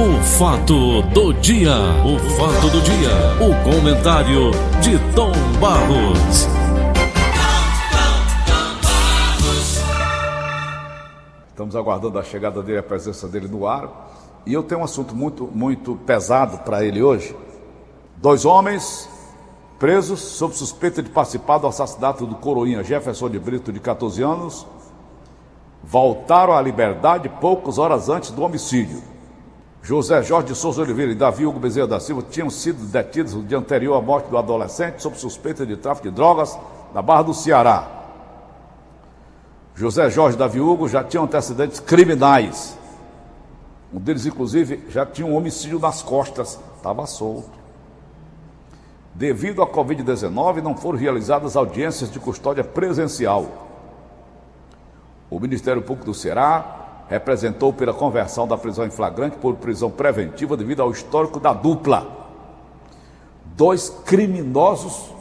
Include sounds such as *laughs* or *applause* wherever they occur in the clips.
O fato do dia, o fato do dia, o comentário de Tom Barros. Estamos aguardando a chegada dele, a presença dele no ar. E eu tenho um assunto muito, muito pesado para ele hoje. Dois homens presos sob suspeita de participar do assassinato do coroinha Jefferson de Brito, de 14 anos, voltaram à liberdade poucas horas antes do homicídio. José Jorge de Souza Oliveira e Davi Hugo Bezerra da Silva tinham sido detidos no dia anterior à morte do adolescente sob suspeita de tráfico de drogas na Barra do Ceará. José Jorge e Davi Hugo já tinham antecedentes criminais. Um deles, inclusive, já tinha um homicídio nas costas, estava solto. Devido à Covid-19, não foram realizadas audiências de custódia presencial. O Ministério Público do Ceará representou pela conversão da prisão em flagrante por prisão preventiva devido ao histórico da dupla. Dois criminosos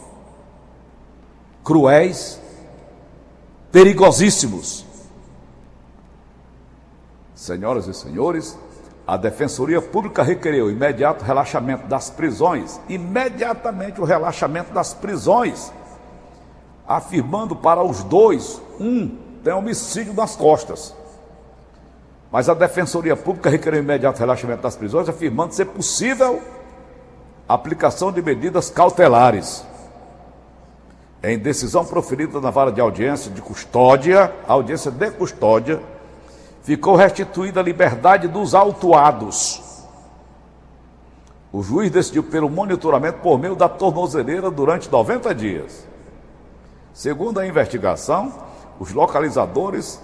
cruéis, perigosíssimos. Senhoras e senhores, a Defensoria Pública requereu imediato relaxamento das prisões, imediatamente o relaxamento das prisões, afirmando para os dois, um tem homicídio nas costas. Mas a Defensoria Pública requereu o imediato relaxamento das prisões, afirmando ser possível a aplicação de medidas cautelares. Em decisão proferida na vara de audiência de custódia, audiência de custódia, ficou restituída a liberdade dos autuados. O juiz decidiu pelo monitoramento por meio da tornozeleira durante 90 dias. Segundo a investigação, os localizadores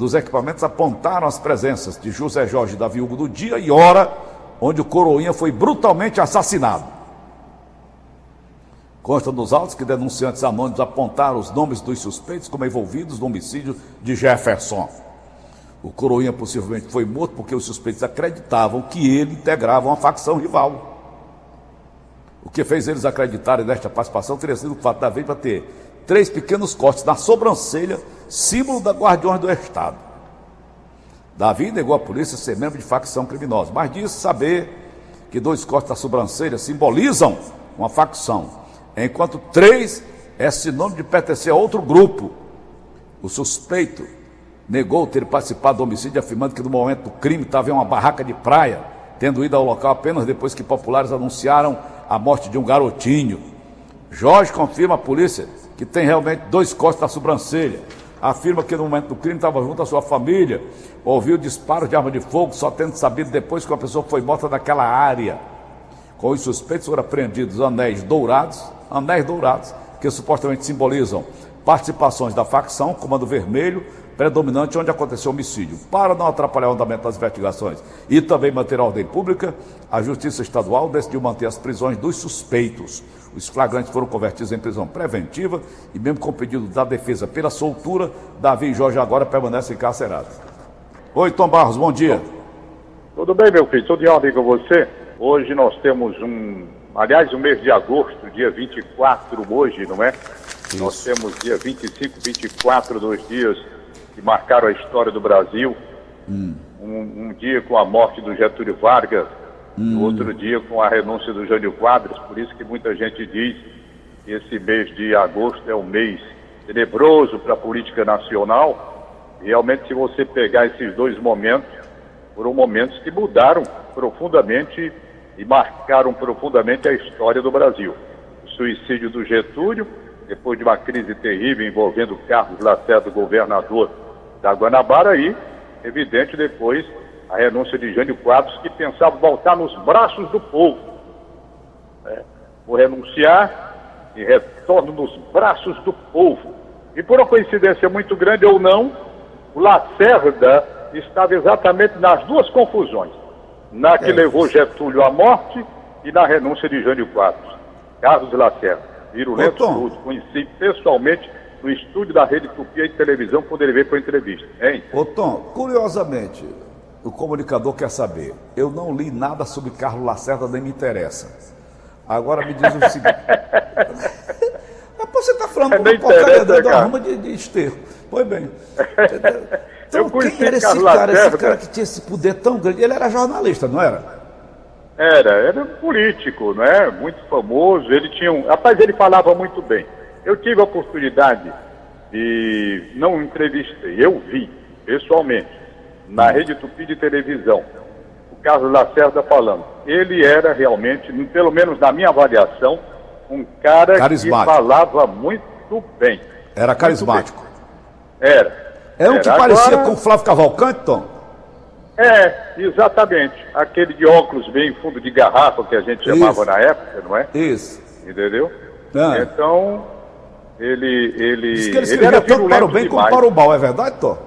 dos equipamentos apontaram as presenças de José Jorge da Viúva do dia e hora onde o coroinha foi brutalmente assassinado. Consta nos autos que denunciantes anônimos apontaram os nomes dos suspeitos como envolvidos no homicídio de Jefferson. O Coroinha possivelmente foi morto porque os suspeitos acreditavam que ele integrava uma facção rival. O que fez eles acreditarem nesta participação teria sido o fato da vítima ter três pequenos cortes na sobrancelha, símbolo da Guardiões do Estado. Davi negou à polícia ser membro de facção criminosa, mas disse saber que dois cortes na sobrancelha simbolizam uma facção, enquanto três é sinônimo de pertencer a outro grupo. O suspeito negou ter participado do homicídio, afirmando que no momento do crime estava em uma barraca de praia, tendo ido ao local apenas depois que populares anunciaram a morte de um garotinho. Jorge confirma à polícia que tem realmente dois cortes na sobrancelha. Afirma que no momento do crime estava junto à sua família, ouviu disparos de arma de fogo, só tendo sabido depois que uma pessoa foi morta naquela área. Com os suspeitos foram apreendidos anéis dourados, anéis dourados, que supostamente simbolizam participações da facção, Comando Vermelho, predominante onde aconteceu o homicídio. Para não atrapalhar o andamento das investigações e também manter a ordem pública, a Justiça Estadual decidiu manter as prisões dos suspeitos. Os flagrantes foram convertidos em prisão preventiva e, mesmo com o pedido da defesa pela soltura, Davi e Jorge agora permanecem encarcerados. Oi, Tom Barros, bom dia. Tudo bem, meu filho? Tudo em ordem com você? Hoje nós temos um, aliás, o um mês de agosto, dia 24 hoje, não é? Isso. Nós temos dia 25, 24, dois dias que marcaram a história do Brasil. Hum. Um, um, dia com a morte do Getúlio Vargas, hum. outro dia com a renúncia do Jânio Quadros, por isso que muita gente diz que esse mês de agosto é um mês tenebroso para a política nacional. Realmente, se você pegar esses dois momentos, foram momentos que mudaram profundamente e marcaram profundamente a história do Brasil. O suicídio do Getúlio, depois de uma crise terrível envolvendo Carlos Lacerda, governador da Guanabara, e, evidente, depois a renúncia de Jânio Quadros, que pensava voltar nos braços do povo. É, vou renunciar e retorno nos braços do povo. E por uma coincidência muito grande ou não, o Lacerda estava exatamente nas duas confusões. Na que é. levou Getúlio à morte e na renúncia de Jânio Quadros. Carlos Lacerda. Virulento Lúcio, conheci pessoalmente no estúdio da Rede Tupi de televisão quando ele veio para a entrevista. Hein? Ô Tom, curiosamente, o comunicador quer saber. Eu não li nada sobre Carlos Lacerda, nem me interessa. Agora me diz o seguinte. *laughs* Você está falando é uma porcaria da, da ruma de, de esterco. Pois bem. *laughs* Então, quem era esse Carlos cara, esse Lacerda. cara que tinha esse poder tão grande? Ele era jornalista, não era? Era, era um político, né? Muito famoso. Ele tinha um. Rapaz, ele falava muito bem. Eu tive a oportunidade de. Não entrevistei, eu vi, pessoalmente, na Rede Tupi de televisão, o Carlos Lacerda falando. Ele era realmente, pelo menos na minha avaliação, um cara que falava muito bem. Era carismático. Era. É um que Era. parecia Agora- com o Flávio Cavalcante, Tom? É, exatamente. Aquele de óculos bem fundo de garrafa que a gente chamava Isso. na época, não é? Isso. Entendeu? Ah. Então, ele. ele Diz que ele ele era tanto para o bem como demais. para o mal, é verdade, Tom?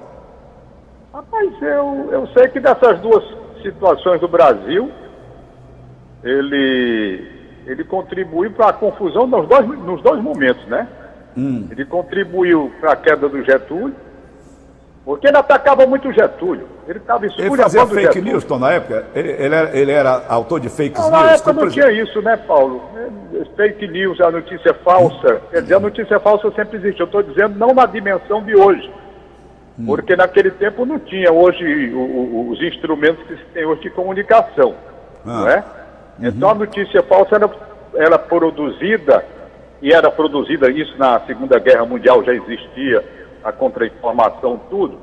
Rapaz, eu, eu sei que dessas duas situações do Brasil, ele, ele contribuiu para a confusão nos dois, nos dois momentos, né? Hum. Ele contribuiu para a queda do Getúlio, porque ele atacava muito o Getúlio. Ele estava Ele esculhambando fazia o fake Getúlio. news, Tom, na época? Ele, ele era, ele era autor de fake Não, news? na época não tinha isso, né, Paulo? É, Fake news, a notícia falsa. Quer dizer, a notícia falsa sempre existe. Eu estou dizendo não na dimensão de hoje. Porque naquele tempo não tinha hoje o- o- os instrumentos que se tem hoje de comunicação. Não é? Então a notícia falsa era, era produzida, e era produzida isso na Segunda Guerra Mundial, já existia a contra-informação, tudo.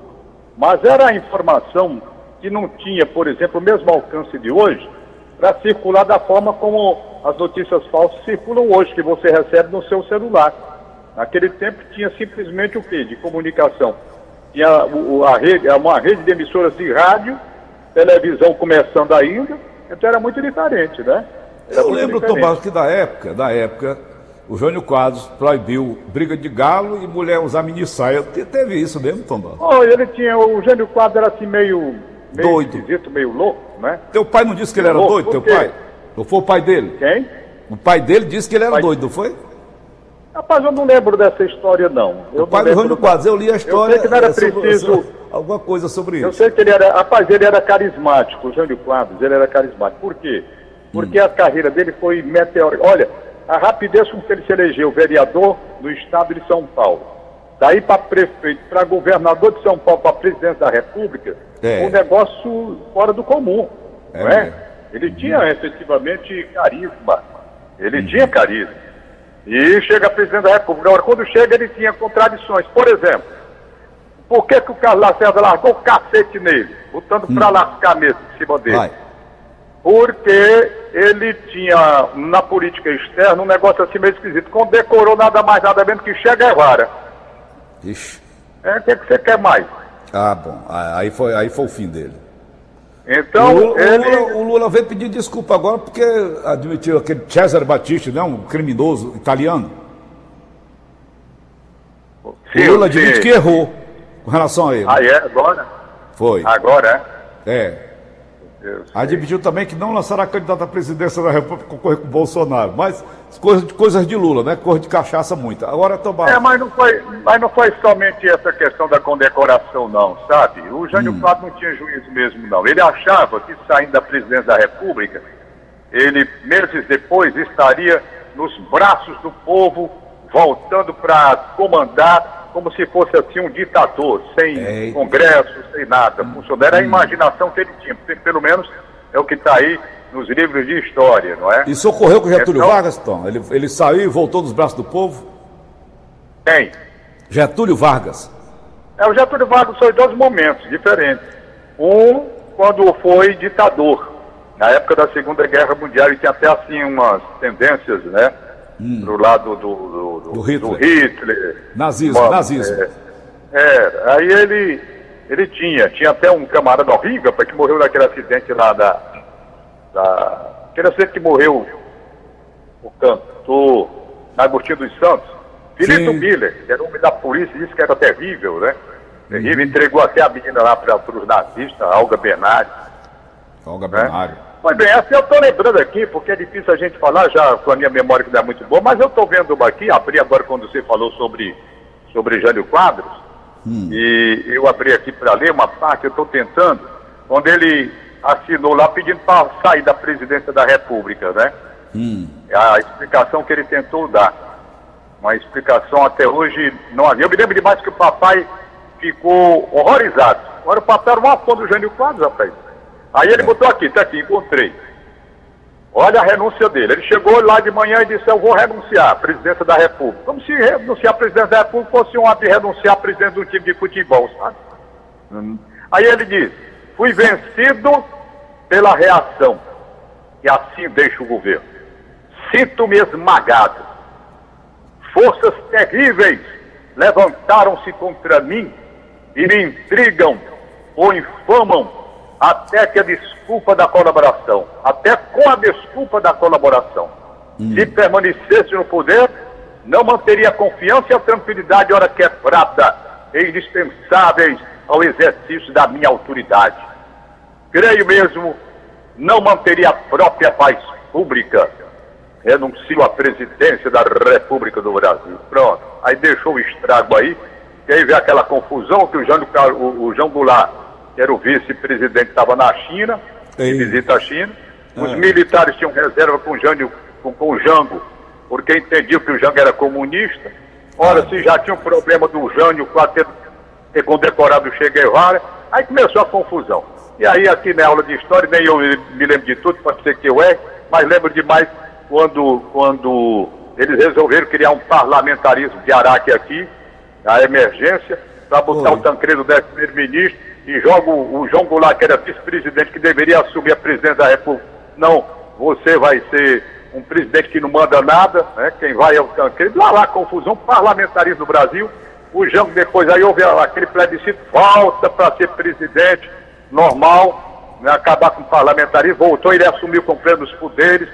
Mas era a informação que não tinha, por exemplo, o mesmo alcance de hoje, para circular da forma como as notícias falsas circulam hoje, que você recebe no seu celular. Naquele tempo tinha simplesmente o quê? De comunicação. Tinha o- o- a rede, uma rede de emissoras de rádio, televisão começando ainda, então era muito diferente, né? Era Eu lembro, diferente. Barros, que da época, da época, o Jânio Quadros proibiu briga de galo e mulher usar mini saia. Te- Teve isso mesmo, Tom Barros? Oh, ele tinha, o Jânio Quadro era assim meio, meio Doido. esquisito, meio louco, né? Teu pai não disse que ele era Louco, doido, teu pai? Não foi o pai dele? Quem? O pai dele disse que ele era Pai- doido, não foi? Rapaz, eu não lembro dessa história, não. Eu O do Jânio não. Quadros, eu li a história. sei que não era é, sobre- preciso- sobre- alguma coisa sobre Eu isso. sei que ele era, rapaz, ele era carismático, o Jânio Quadros, ele era carismático. Por quê? Porque Hum. a carreira dele foi meteórica. Olha, a rapidez com que ele se elegeu vereador no estado de São Paulo. Daí para prefeito, para governador de São Paulo, para presidente da República, É. um negócio fora do comum. É não é? Ele tinha efetivamente carisma. Ele Uhum. tinha carisma. E chega a presidente da República. Agora, quando chega, ele tinha contradições. Por exemplo, por que, que o Carlos Lacerda largou o cacete nele, botando pra lascar mesmo em cima dele? Vai. Porque ele tinha, na política externa, um negócio assim meio esquisito. Condecorou nada mais, nada menos que Che Guevara. Ixi. É, o que, que você quer mais? Ah, bom. Aí foi, aí foi o fim dele. Então, o, Lula, o ele... Lula- o Lula veio pedir desculpa agora porque admitiu aquele Cesare Battisti, né, um criminoso italiano. Sim, o Lula admite que errou com relação a ele. Ah, é? Agora? Foi. Agora, é? É. Admitiu também que não lançará candidato à presidência da República concorrer com o Bolsonaro. Mas coisas, coisas de Lula, né? Coisa de cachaça muita. Agora, Tomás. É, mas não, foi, mas não foi somente essa questão da condecoração, não, sabe? O Jânio Hum. Não tinha juízo mesmo, não. Ele achava que saindo da presidência da República, ele, meses depois, estaria nos braços do povo, voltando para comandar como se fosse assim um ditador, sem É. congresso, sem nada. Funcionário era a imaginação que ele tinha, porque, pelo menos é o que está aí nos livros de história, não é? E socorreu com Getúlio Então- Vargas, Tom? Ele, ele saiu e voltou dos braços do povo? Tem. Getúlio Vargas. É, o Getúlio Vargas foi dois momentos diferentes. Um, quando foi ditador, na época da Segunda Guerra Mundial, e tinha até assim umas tendências, né? Pro lado do, do, Do Hitler. Hitler. Nazismo, nazismo. É, é, aí ele, ele tinha, tinha até um camarada horrível, que morreu naquele acidente lá da. da aquele acidente que morreu o cantor Agostinho dos Santos. Filipe. Miller, que era homem da polícia, disse que era terrível, né? Terrível, entregou até a menina lá para os nazistas, a Olga Bernardi. Olga Né? Pois bem, essa eu estou lembrando aqui, porque é difícil a gente falar já com a minha memória que não é muito boa, mas eu estou vendo uma aqui, abri agora quando você falou sobre, sobre Jânio Quadros, e eu abri aqui para ler uma parte, eu estou tentando, onde ele assinou lá pedindo para sair da presidência da República, né? É a explicação que ele tentou dar. Uma explicação até hoje não havia. Eu me lembro demais que o papai ficou horrorizado Agora o papel era uma fonte do Jânio Quadros, rapaz. Aí ele botou aqui, tá aqui, encontrei. Olha a renúncia dele. Ele chegou lá de manhã e disse: Eu vou renunciar à presidência da República. Como se renunciar à presidência da República fosse um ato de renunciar à presidência do time de futebol, sabe? Hum. Aí ele diz: Fui vencido pela reação. E assim deixa o governo. Sinto-me esmagado. Forças terríveis levantaram-se contra mim e me intrigam ou infamam até que a desculpa da colaboração, até com a desculpa da colaboração. Hum. Se permanecesse no poder, não manteria a confiança e a tranquilidade hora quebrada e indispensáveis ao exercício da minha autoridade. Creio mesmo, não manteria a própria paz pública. Renuncio à presidência da República do Brasil. Pronto. Aí deixou o estrago aí, veio aquela confusão que o João, o, o João Goulart que era o vice-presidente, estava na China, em visita à China. Os ah. militares tinham reserva com, Jânio, com, com o Jango, porque entendiam que o Jango era comunista. Ora, ah. se já tinha um problema do Jânio ter, ter condecorado o Che Guevara, aí começou a confusão. E aí, aqui na aula de história, nem eu me lembro de tudo, pode ser que eu é, mas lembro demais quando, quando eles resolveram criar um parlamentarismo de Araque aqui, a emergência, para botar Oi. o Tancredo desse primeiro-ministro, e joga o, João Goulart, que era vice-presidente, que deveria assumir a presidência da República. Não, você vai ser um presidente que não manda nada, né? quem vai é o Tancredo. Lá, lá, confusão, parlamentarismo no Brasil. O Jango depois aí houve aquele plebiscito, volta para ser presidente, normal, né? acabar com o parlamentarismo, voltou, ele assumiu com plenos poderes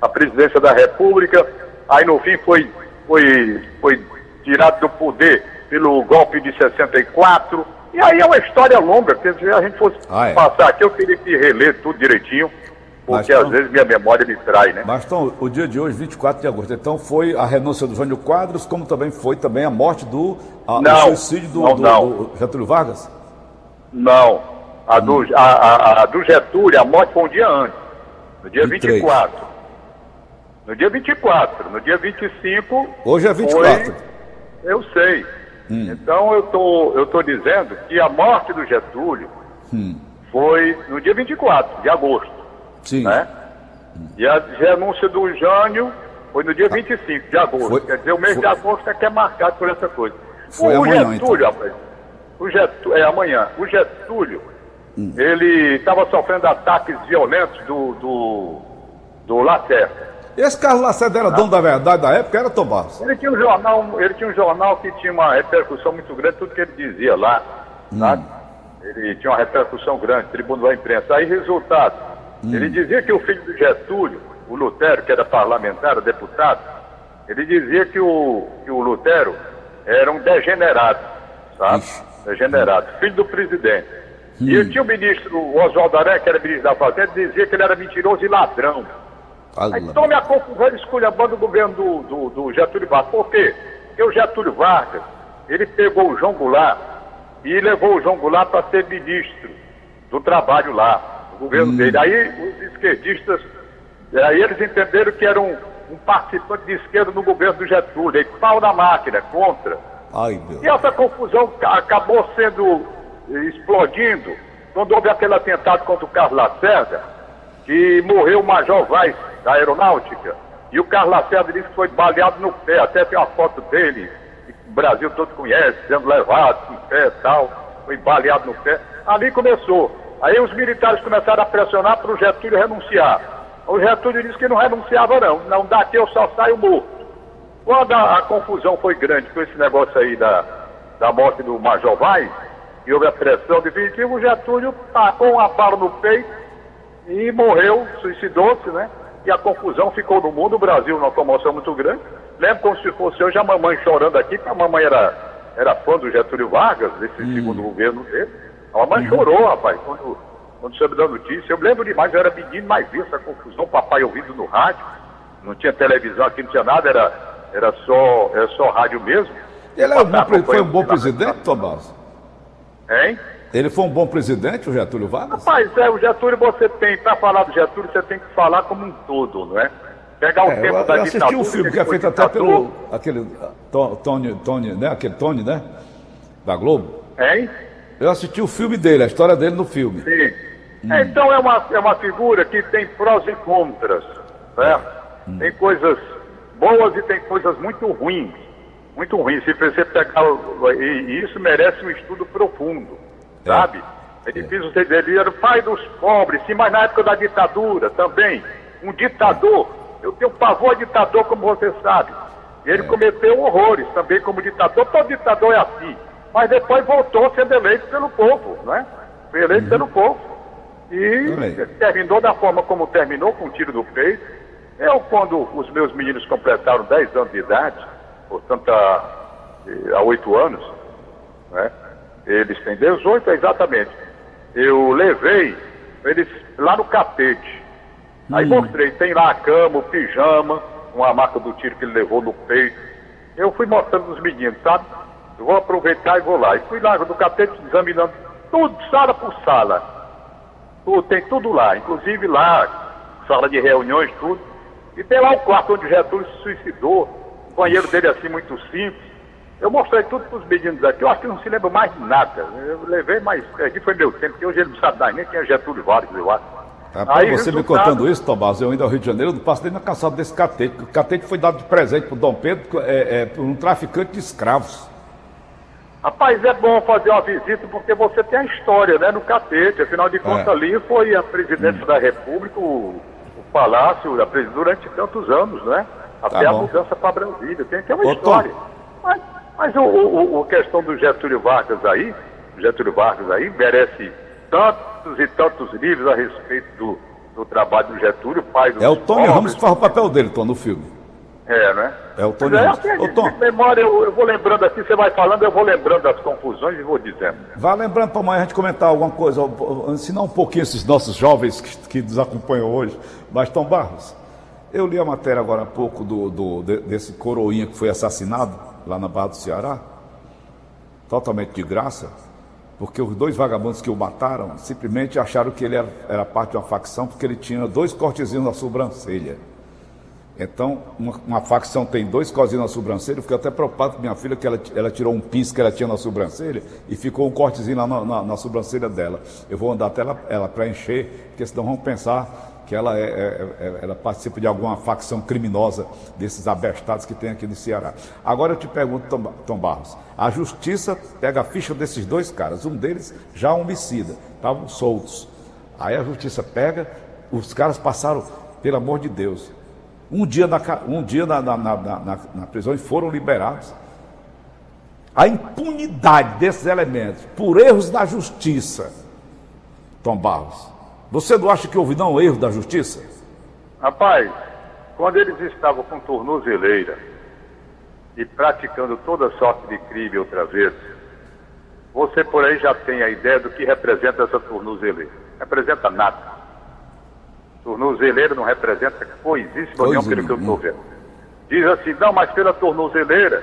a presidência da República. Aí no fim foi, foi, foi tirado do poder pelo golpe de 64 e aí é uma história longa, porque se a gente fosse ah, é. passar aqui, eu teria que reler tudo direitinho, porque às vezes minha memória me trai, né? Mas então, o dia de hoje, 24 de agosto, então foi a renúncia do Jânio Quadros, como também foi também a morte do a, não, o suicídio do, não, do, não. do Getúlio Vargas? Não. A, hum. do, a, a, a, do Getúlio, a morte foi um dia antes, no dia 23. 24. No dia 24. No dia 25. Hoje é 24. Foi, eu sei. Hum. Então eu tô, eu tô dizendo que a morte do Getúlio hum. foi no dia 24 de agosto. Sim. Né? E a renúncia do Jânio foi no dia 25 de agosto. Foi, Quer dizer, o mês foi, de agosto é que é marcado por essa coisa. Foi o, amanhã, Getúlio, então. rapaz, o Getúlio, é amanhã. O Getúlio, hum. ele estava sofrendo ataques violentos do, do, do Lacerda. Esse Carlos Lacerda era dono da verdade da época, era Tomás? Ele tinha um jornal, ele tinha um jornal que tinha uma repercussão muito grande, tudo que ele dizia lá, hum. sabe? Ele tinha uma repercussão grande, tribuno da imprensa. Aí, resultado, hum. ele dizia que o filho do Getúlio, o Lutero, que era parlamentar, deputado, ele dizia que o, que o Lutero era um degenerado, sabe? Ixi. Degenerado, filho do presidente. Hum. E tinha o ministro, o Oswaldo Aré, que era ministro da Fazenda, dizia que ele era mentiroso e ladrão. Aí tome a confusão esculhambando o governo do, do, do, Getúlio Vargas. Por quê? Porque o Getúlio Vargas, ele pegou o João Goulart e levou o João Goulart para ser ministro do trabalho lá, do governo hum. dele. Aí os esquerdistas, aí eles entenderam que era um, um participante de esquerda no governo do Getúlio, aí pau na máquina, contra. Ai, e essa confusão acabou sendo eh, explodindo quando houve aquele atentado contra o Carlos Lacerda, que morreu o Major Vaz da aeronáutica. E o Carlos Lacerda disse que foi baleado no pé, até tem uma foto dele, que o Brasil todo conhece, sendo levado no pé e tal, foi baleado no pé. Ali começou. Aí os militares começaram a pressionar para o Getúlio renunciar. O Getúlio disse que não renunciava não, não daqui eu só saio morto. Quando a, a confusão foi grande com esse negócio aí da, da morte do Major Vaz, e houve a pressão definitiva, o Getúlio tacou uma bala no peito e morreu, suicidou-se, né? E a confusão ficou no mundo, o Brasil numa comoção muito grande. Lembro como se fosse hoje a mamãe chorando aqui, porque a mamãe era, era fã do Getúlio Vargas, desse hum. segundo governo dele. A mamãe hum. chorou, rapaz, quando, quando soube da notícia. Eu lembro demais, eu era menino, mas vi essa confusão, papai ouvindo no rádio. Não tinha televisão aqui, não tinha nada, era, era, só, era só rádio mesmo. Ele é um foi um bom presidente, Tomás? Hein? Ele foi um bom presidente, o Getúlio Vargas? Rapaz, é, o Getúlio você tem, para falar do Getúlio, você tem que falar como um todo, não é? Pegar o é, tempo eu, da eu assisti um filme que é feito até pelo aquele Tony, Tony, né? Aquele Tony, né? Da Globo. Hein? Eu assisti o filme dele, a história dele no filme. Sim. Hum. Então é uma, é uma figura que tem prós e contras, certo? Hum. Tem coisas boas e tem coisas muito ruins. Muito ruins. Se você pegar. E, e isso merece um estudo profundo, é. Sabe? É difícil você dizer, ele era o pai dos pobres, sim, mas na época da ditadura também. Um ditador, eu tenho pavor a ditador, como você sabe. E ele é. cometeu horrores também como ditador, todo ditador é assim. Mas depois voltou sendo eleito pelo povo, né? Foi eleito uhum. pelo povo. E terminou da forma como terminou, com um tiro no peito. Eu, quando os meus meninos completaram 10 anos de idade, portanto, há, há 8 anos, né? Eles têm 18 exatamente eu levei eles lá no catete. Aí hum. mostrei, tem lá a cama, o pijama, uma marca do tiro que ele levou no peito. Eu fui mostrando os meninos, sabe? Eu vou aproveitar e vou lá. E fui lá no catete examinando tudo, sala por sala. Tudo, tem tudo lá, inclusive lá, sala de reuniões, tudo. E tem lá o quarto onde o Getúlio se suicidou. O banheiro dele assim muito simples. Eu mostrei tudo para os meninos aqui, eu acho que não se lembra mais de nada. Eu levei, mas aqui foi meu tempo, porque hoje ele não sabe mais nem quem é Getúlio Vargas, eu acho. Aí, você resultado... me contando isso, Tomás, eu ainda ao Rio de Janeiro, eu não passei na caçada desse catete. O catete foi dado de presente para Dom Pedro é, é, por um traficante de escravos. Rapaz, é bom fazer uma visita porque você tem a história, né, no catete. Afinal de contas, é. ali foi a presidência hum. da República, o, o palácio, a presidência durante tantos anos, né? Até tá a mudança para Brasília. Tem, tem uma Ô, história. Mas mas o, o, o questão do Getúlio Vargas aí, Getúlio Vargas aí, merece tantos e tantos livros a respeito do, do trabalho do Getúlio, pai do. É o Tony Ramos que faz o papel dele, Tom, no filme. É, né? É o Tony é, Ramos. Ô, Tom. memória, eu, eu, vou lembrando aqui, você vai falando, eu vou lembrando das confusões e vou dizendo. Vá lembrando para amanhã a gente comentar alguma coisa, ensinar um pouquinho esses nossos jovens que, que nos acompanham hoje. Mas, Tom Barros, eu li a matéria agora há pouco do, do, desse coroinha que foi assassinado lá na Barra do Ceará, totalmente de graça, porque os dois vagabundos que o mataram simplesmente acharam que ele era, era parte de uma facção porque ele tinha dois cortezinhos na sobrancelha. Então, uma, uma, facção tem dois cortezinhos na sobrancelha, eu fiquei até preocupado com minha filha, que ela, ela tirou um pins que ela tinha na sobrancelha e ficou um cortezinho lá na, na, na sobrancelha dela. Eu vou andar até ela, ela para encher, porque senão vão pensar que ela, é, é, é, ela participa de alguma facção criminosa desses abestados que tem aqui no Ceará. Agora eu te pergunto, Tom, Tom Barros, a justiça pega a ficha desses dois caras, um deles já homicida, estavam soltos. Aí a justiça pega, os caras passaram, pelo amor de Deus, um dia na, um dia na, na, na, na prisão e foram liberados. A impunidade desses elementos, por erros da justiça, Tom Barros, você não acha que houve não erro da justiça? Rapaz, quando eles estavam com tornozeleira e praticando toda sorte de crime outra vez, você por aí já tem a ideia do que representa essa tornozeleira. Representa nada. Tornozeleira não representa coisíssima nenhuma pelo que eu estou vendo. Diz assim, não, mas pela tornozeleira,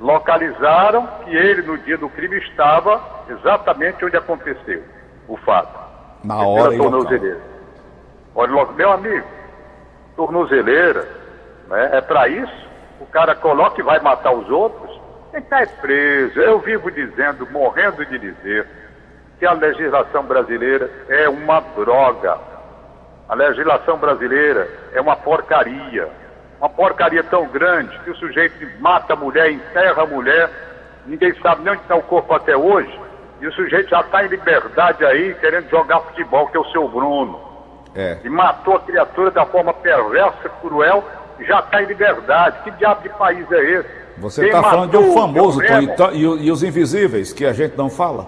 localizaram que ele no dia do crime estava exatamente onde aconteceu o fato. Na hora e tornozeleira. Olha logo, meu amigo, tornozeleira, né, é para isso, o cara coloca e vai matar os outros, tem que estar preso. Eu vivo dizendo, morrendo de dizer, que a legislação brasileira é uma droga. A legislação brasileira é uma porcaria. Uma porcaria tão grande que o sujeito mata a mulher, enterra a mulher, ninguém sabe nem onde está o corpo até hoje. E o sujeito já está em liberdade aí, querendo jogar futebol, que é o seu Bruno. É. E matou a criatura da forma perversa, cruel, já está em liberdade. Que diabo de país é esse? Você está falando de um famoso, Tom, e, e, os invisíveis, que a gente não fala?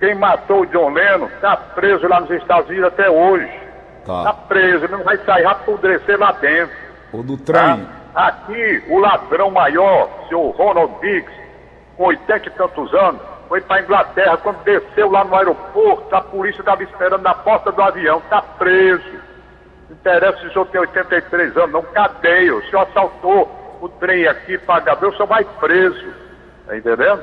Quem matou o John Lennon está preso lá nos Estados Unidos até hoje. Está tá preso, ele não vai sair, vai apodrecer lá dentro. O do trem. Tá? Aqui, o ladrão maior, seu Ronald Diggs, com 80 e tantos anos, foi para Inglaterra, quando desceu lá no aeroporto, a polícia estava esperando na porta do avião, está preso. Não interessa se o senhor tem 83 anos, não, cadeia. O senhor assaltou o trem aqui, pagador, o senhor vai preso. Está entendendo?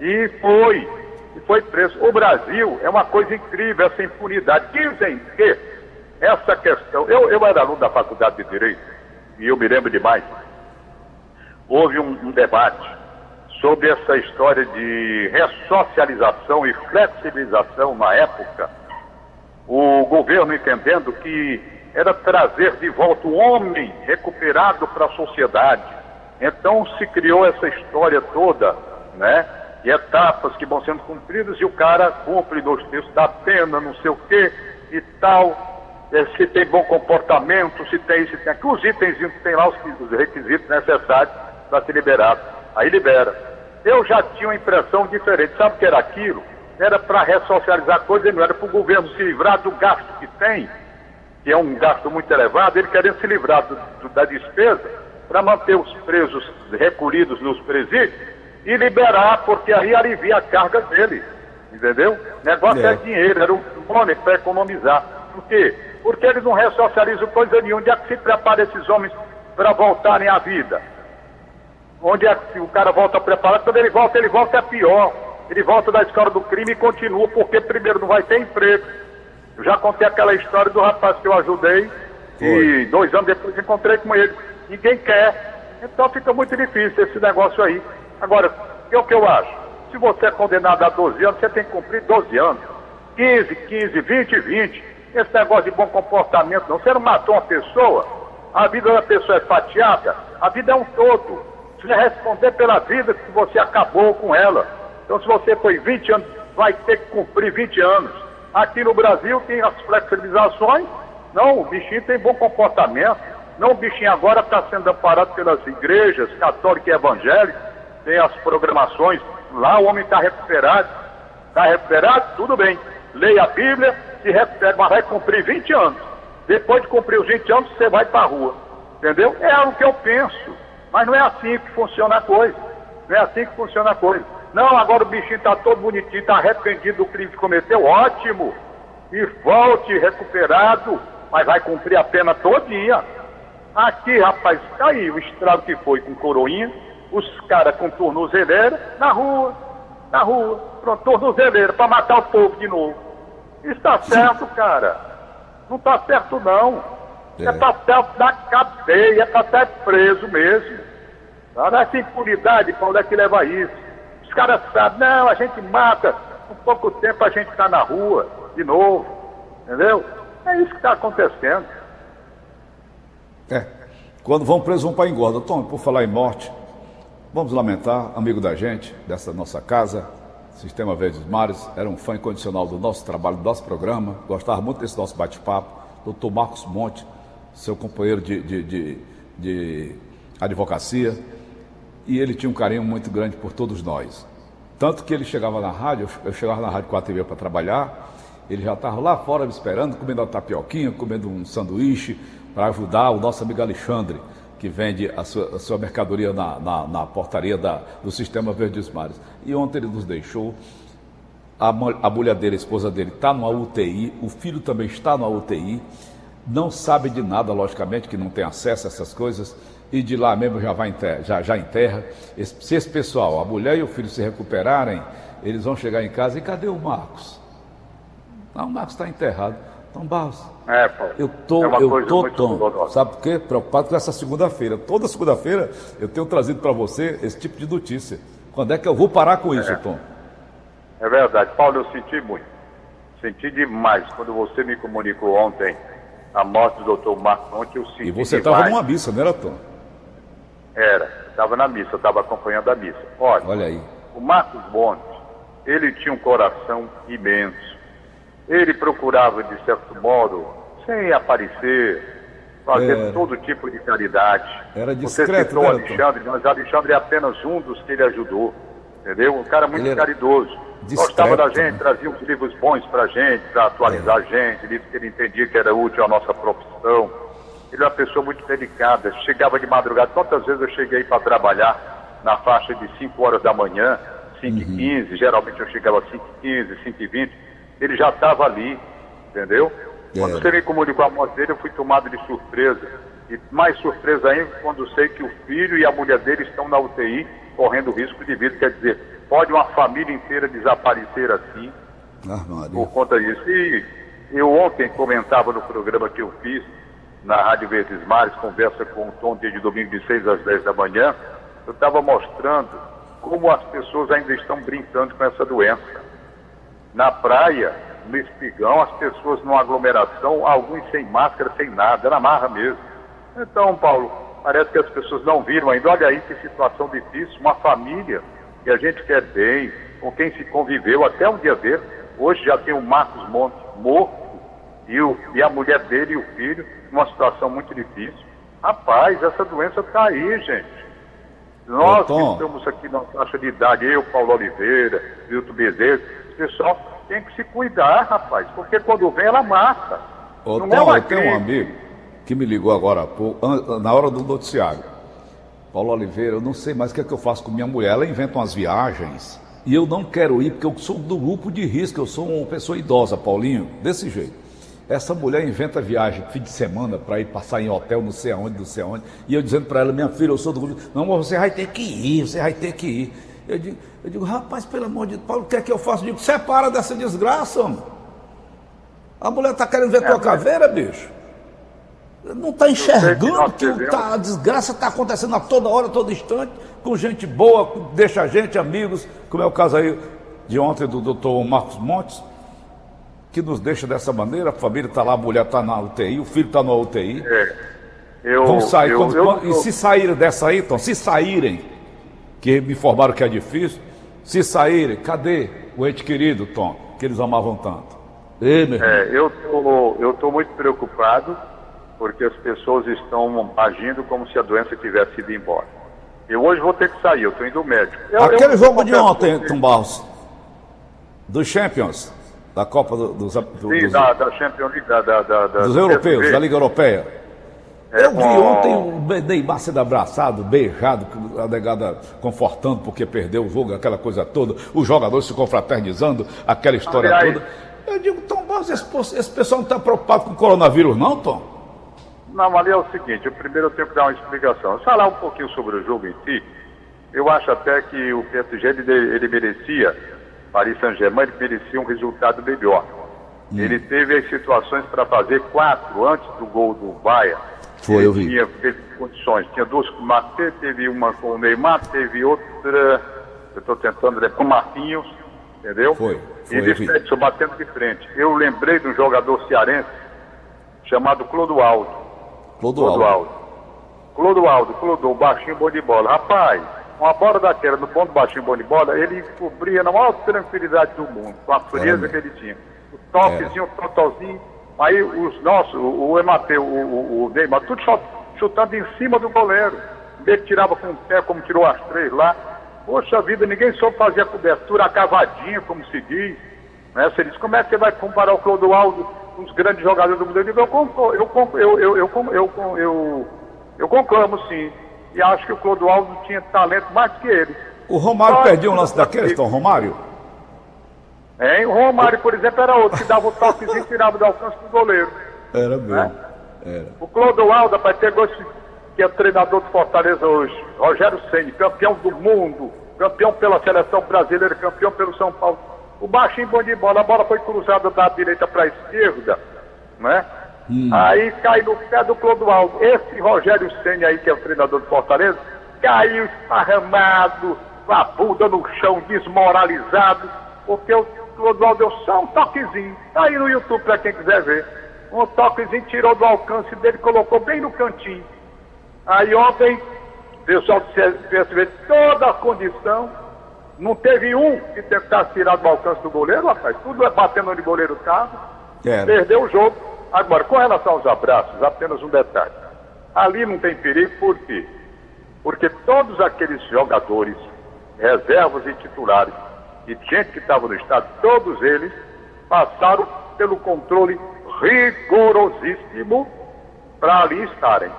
E foi, e foi preso. O Brasil é uma coisa incrível, essa impunidade. Dizem que essa questão. Eu, eu era aluno da Faculdade de Direito, e eu me lembro demais. Houve um, um debate sobre essa história de ressocialização e flexibilização na época, o governo entendendo que era trazer de volta o homem recuperado para a sociedade. Então se criou essa história toda, né? E etapas que vão sendo cumpridas e o cara cumpre dois terços da pena, não sei o quê e tal. É, se tem bom comportamento, se tem, se tem. Os itens tem lá os requisitos necessários para ser liberado. Aí libera. Eu já tinha uma impressão diferente. Sabe o que era aquilo? Era para ressocializar coisa, não era para o governo se livrar do gasto que tem, que é um gasto muito elevado, ele querendo se livrar do, do, da despesa para manter os presos recolhidos nos presídios e liberar, porque aí alivia a carga dele. Entendeu? O negócio é, é dinheiro, era um money para economizar. Por quê? Porque eles não ressocializam coisa nenhuma. Onde é que se prepara esses homens para voltarem à vida? Onde é que o cara volta preparado? Quando ele volta, ele volta é pior. Ele volta da escola do crime e continua, porque primeiro não vai ter emprego. Eu já contei aquela história do rapaz que eu ajudei Foi. e dois anos depois encontrei com ele. Ninguém quer. Então fica muito difícil esse negócio aí. Agora, é o que eu acho? Se você é condenado a 12 anos, você tem que cumprir 12 anos. 15, 15, 20, 20. Esse negócio de bom comportamento não. Você não matou uma pessoa, a vida da pessoa é fatiada, a vida é um todo. Você vai responder pela vida que você acabou com ela. Então, se você foi 20 anos, vai ter que cumprir 20 anos. Aqui no Brasil tem as flexibilizações. Não, o bichinho tem bom comportamento. Não, o bichinho agora está sendo amparado pelas igrejas católicas e evangélicas. Tem as programações. Lá o homem está recuperado. Está recuperado? Tudo bem. Leia a Bíblia, se recupera, mas vai cumprir 20 anos. Depois de cumprir os 20 anos, você vai para a rua. Entendeu? É o que eu penso. Mas não é assim que funciona a coisa. Não é assim que funciona a coisa. Não, agora o bichinho está todo bonitinho, está arrependido do crime que cometeu, ótimo. E volte recuperado, mas vai cumprir a pena todinha. Aqui, rapaz, tá aí o estrago que foi com coroinha, os caras com tornozeleira na rua, na rua, pronto, tornozeleira, para matar o povo de novo. Está certo, cara. Não está certo, não. É, é para certo da cadeia, é para ser preso mesmo. Tá? Nessa impunidade, para onde é que leva isso? Os caras sabem, não, a gente mata, com pouco tempo a gente está na rua, de novo. Entendeu? É isso que está acontecendo. É. Quando vão presos, vão para engorda. Tom, por falar em morte, vamos lamentar, amigo da gente, dessa nossa casa, Sistema Verdes Mares, era um fã incondicional do nosso trabalho, do nosso programa, gostava muito desse nosso bate-papo. Doutor Marcos Monte, seu companheiro de, de, de, de advocacia, e ele tinha um carinho muito grande por todos nós. Tanto que ele chegava na rádio, eu chegava na rádio 4 e meia para trabalhar, ele já estava lá fora me esperando, comendo uma tapioquinha, comendo um sanduíche, para ajudar o nosso amigo Alexandre, que vende a sua, a sua mercadoria na, na, na portaria da, do Sistema Verdes Mares. E ontem ele nos deixou. A, a mulher dele, a esposa dele, está numa UTI, o filho também está numa UTI, não sabe de nada, logicamente, que não tem acesso a essas coisas, e de lá mesmo já vai enterra, já, já enterra. Se esse pessoal, a mulher e o filho se recuperarem, eles vão chegar em casa e cadê o Marcos? Não, o Marcos está enterrado. Tom Barros. É, pô. Eu tô, é eu tô, Tom, sabe por quê? Preocupado com essa segunda-feira. Toda segunda-feira eu tenho trazido para você esse tipo de notícia. Quando é que eu vou parar com isso, é. Tom? É verdade. Paulo, eu senti muito. Senti demais. Quando você me comunicou ontem a morte do doutor Marcos ontem, eu senti E você estava numa missa, não era, Tom? Era. Estava na missa, estava acompanhando a missa. Olha, Olha aí. O Marcos Monte, ele tinha um coração imenso ele procurava, de certo modo, sem aparecer, fazer é. todo tipo de caridade. Era discreto, Você citou né, Alexandre, mas Alexandre é apenas um dos que ele ajudou. Entendeu? Um cara muito caridoso. Discreto, Gostava da gente, né? trazia uns livros bons pra gente, para atualizar é. a gente, livros que ele entendia que era útil à nossa profissão. Ele é uma pessoa muito delicada, chegava de madrugada. Quantas vezes eu cheguei para trabalhar na faixa de 5 horas da manhã, 5 e 15, uhum. geralmente eu chegava às 5 e 15, 5 e 20 ele já estava ali, entendeu? É. Quando você me comunicou a morte dele, eu fui tomado de surpresa. E mais surpresa ainda quando sei que o filho e a mulher dele estão na UTI, correndo risco de vida. Quer dizer, pode uma família inteira desaparecer assim, ah, por conta disso. E eu ontem comentava no programa que eu fiz, na Rádio Verdes Mares, conversa com o Tom dia de domingo de 6 às 10 da manhã, eu estava mostrando como as pessoas ainda estão brincando com essa doença. Na praia, no espigão, as pessoas numa aglomeração, alguns sem máscara, sem nada, na marra mesmo. Então, Paulo, parece que as pessoas não viram ainda. Olha aí que situação difícil, uma família que a gente quer bem, com quem se conviveu até um dia ver. Hoje já tem o Marcos Montes morto e, o, e a mulher dele e o filho numa situação muito difícil. Rapaz, essa doença está aí, gente. Nós que estamos aqui na faixa de idade, eu, Paulo Oliveira, Milton Bezerra, o pessoal tem que se cuidar, rapaz, porque quando vem ela mata. Ô, Tom, é eu tenho um amigo que me ligou agora há pouco, na hora do noticiário. Paulo Oliveira, eu não sei mais o que é que eu faço com minha mulher. Ela inventa umas viagens e eu não quero ir porque eu sou do grupo de risco, eu sou uma pessoa idosa, Paulinho, desse jeito. Essa mulher inventa viagem fim de semana para ir passar em hotel, não sei aonde, não sei aonde. E eu dizendo para ela, minha filha, eu sou do grupo. Não, mas você vai ter que ir, você vai ter que ir. Eu digo, eu digo rapaz, pelo amor de Deus, Paulo, o que é que eu faço? Eu digo, separa dessa desgraça, homem. A mulher está querendo ver é, tua caveira, bicho. Não está enxergando que, que tá, a desgraça está acontecendo a toda hora, a todo instante, com gente boa, deixa a gente, amigos, como é o caso aí de ontem do doutor Marcos Montes que nos deixa dessa maneira, a família está lá, a mulher está na UTI, o filho está na UTI. É. Eu, Vão sair. Eu, quando, eu, quando, e se saírem dessa aí, então, se saírem, que me informaram que é difícil, se saírem, cadê o ente querido, Tom, que eles amavam tanto? Ei, meu é, eu tô, eu estou muito preocupado porque as pessoas estão agindo como se a doença tivesse ido embora. Eu hoje vou ter que sair, eu estou indo ao médico. Eu, Aquele jogo de ontem, Tom Barros, dos Champions, da Copa do, dos, do, Sim, dos, da, da Champions League, da, da, da, dos europeus, da Liga Europeia. É, eu vi ontem o Neymar sendo abraçado, beijado, a negada confortando porque perdeu o jogo, aquela coisa toda, os jogadores se confraternizando, aquela história Aliás, toda. Eu digo, Tom Barros, esse, esse pessoal não está preocupado com o coronavírus, não, Tom? Não, ali é o seguinte, eu primeiro eu tenho que dar uma explicação. Falar um pouquinho sobre o jogo em si. Eu acho até que o PSG ele, ele merecia Paris Saint-Germain, ele merecia um resultado melhor. Hum. Ele teve as situações para fazer quatro antes do gol do Bahia. Foi, eu vi. Tinha, teve condições. Tinha duas com o Matê, teve uma com o Neymar, teve outra, eu estou tentando lembrar, com o Marquinhos, entendeu? Foi. foi e de batendo de frente. Eu lembrei de um jogador cearense chamado Clodoaldo. Clodoaldo. Clodoaldo. Clodoaldo, Clodô, baixinho, bom de bola. Rapaz, uma bola daquela no ponto baixinho bom de bola, ele cobria na maior tranquilidade do mundo, com a frieza que ele tinha. O toquezinho, o totalzinho, aí os nossos, o, Emateu, o, o, Neymar, tudo chutando em cima do goleiro. Ele tirava com o pé, como tirou as três lá. Poxa vida, ninguém soube fazer a cobertura, a cavadinha, como se diz. Né? Você diz, como é que você vai comparar o Clodoaldo os grandes jogadores do mundo, eu digo, eu, eu, eu, eu, conclamo sim. E acho que o Clodoaldo tinha talento mais que ele. O Romário perdeu um lance daquele, Tom Romário? é O Romário, por exemplo, era outro que dava o toquezinho e tirava do alcance do goleiro. Era mesmo. Né? Era. O Clodoaldo, rapaz, pegou esse que é treinador do Fortaleza hoje, Rogério Ceni, campeão do mundo, campeão pela seleção brasileira, campeão pelo São Paulo. O baixinho bom de bola, a bola foi cruzada da direita para a esquerda, né? Hum. Aí cai no pé do Clodoaldo. Esse Rogério Senna aí, que é o treinador do Fortaleza, caiu esparramado, com a bunda no chão, desmoralizado, porque o Clodoaldo deu só um toquezinho. Tá aí no YouTube para quem quiser ver. Um toquezinho tirou do alcance dele, colocou bem no cantinho. Aí ontem, o pessoal percebeu toda a condição. Não teve um que tentasse tirar do alcance do goleiro, rapaz. Tudo é batendo onde o goleiro estava. Perdeu o jogo. Agora, com relação aos abraços, apenas um detalhe. Ali não tem perigo, por quê? Porque todos aqueles jogadores, reservas e titulares, e gente que estava no estado, todos eles passaram pelo controle rigorosíssimo para ali estarem.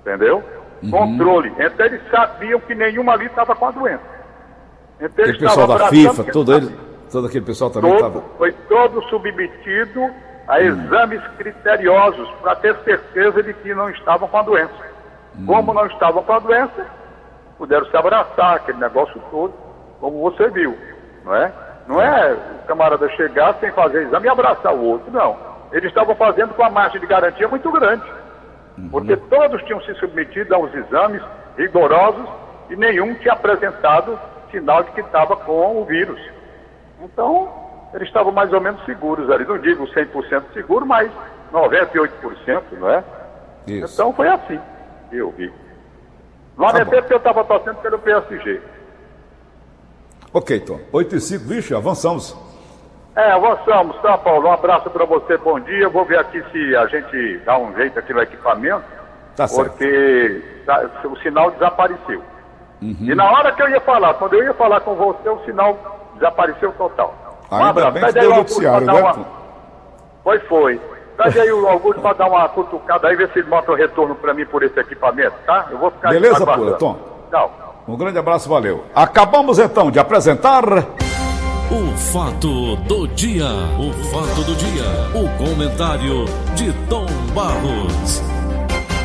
Entendeu? Uhum. Controle. Então eles sabiam que nenhuma ali estava com a doença. Então, o pessoal da FIFA, todo, ele, todo aquele pessoal também estava. Foi todo submetido a exames criteriosos para ter certeza de que não estavam com a doença. Hum. Como não estavam com a doença, puderam se abraçar, aquele negócio todo, como você viu, não é? Não é o camarada chegar sem fazer exame e abraçar o outro, não. Eles estavam fazendo com a margem de garantia muito grande, uhum. porque todos tinham se submetido aos exames rigorosos e nenhum tinha apresentado sinal de que estava com o vírus. Então, eles estavam mais ou menos seguros ali. Não digo 100% seguro, mas 98%, não é? Isso. Então foi assim que eu vi. Não tá porque eu estava torcendo pelo PSG. Ok, Tom. 8 e 5, vixe, avançamos. É, avançamos, tá, Paulo? Um abraço para você, bom dia. Vou ver aqui se a gente dá um jeito aqui no equipamento. Tá certo. Porque tá, o sinal desapareceu. Uhum. E na hora que eu ia falar, quando eu ia falar com você, o sinal desapareceu total. Um Ainda abraço. bem que deu noticiário, né? Uma... Foi, foi. Traz aí o Augusto para dar uma cutucada aí, ver se ele mostra o retorno para mim por esse equipamento, tá? Eu vou ficar Beleza, Pula, Tom? Tchau. Um grande abraço, valeu. Acabamos então de apresentar. O fato do dia. O fato do dia. O comentário de Tom Barros.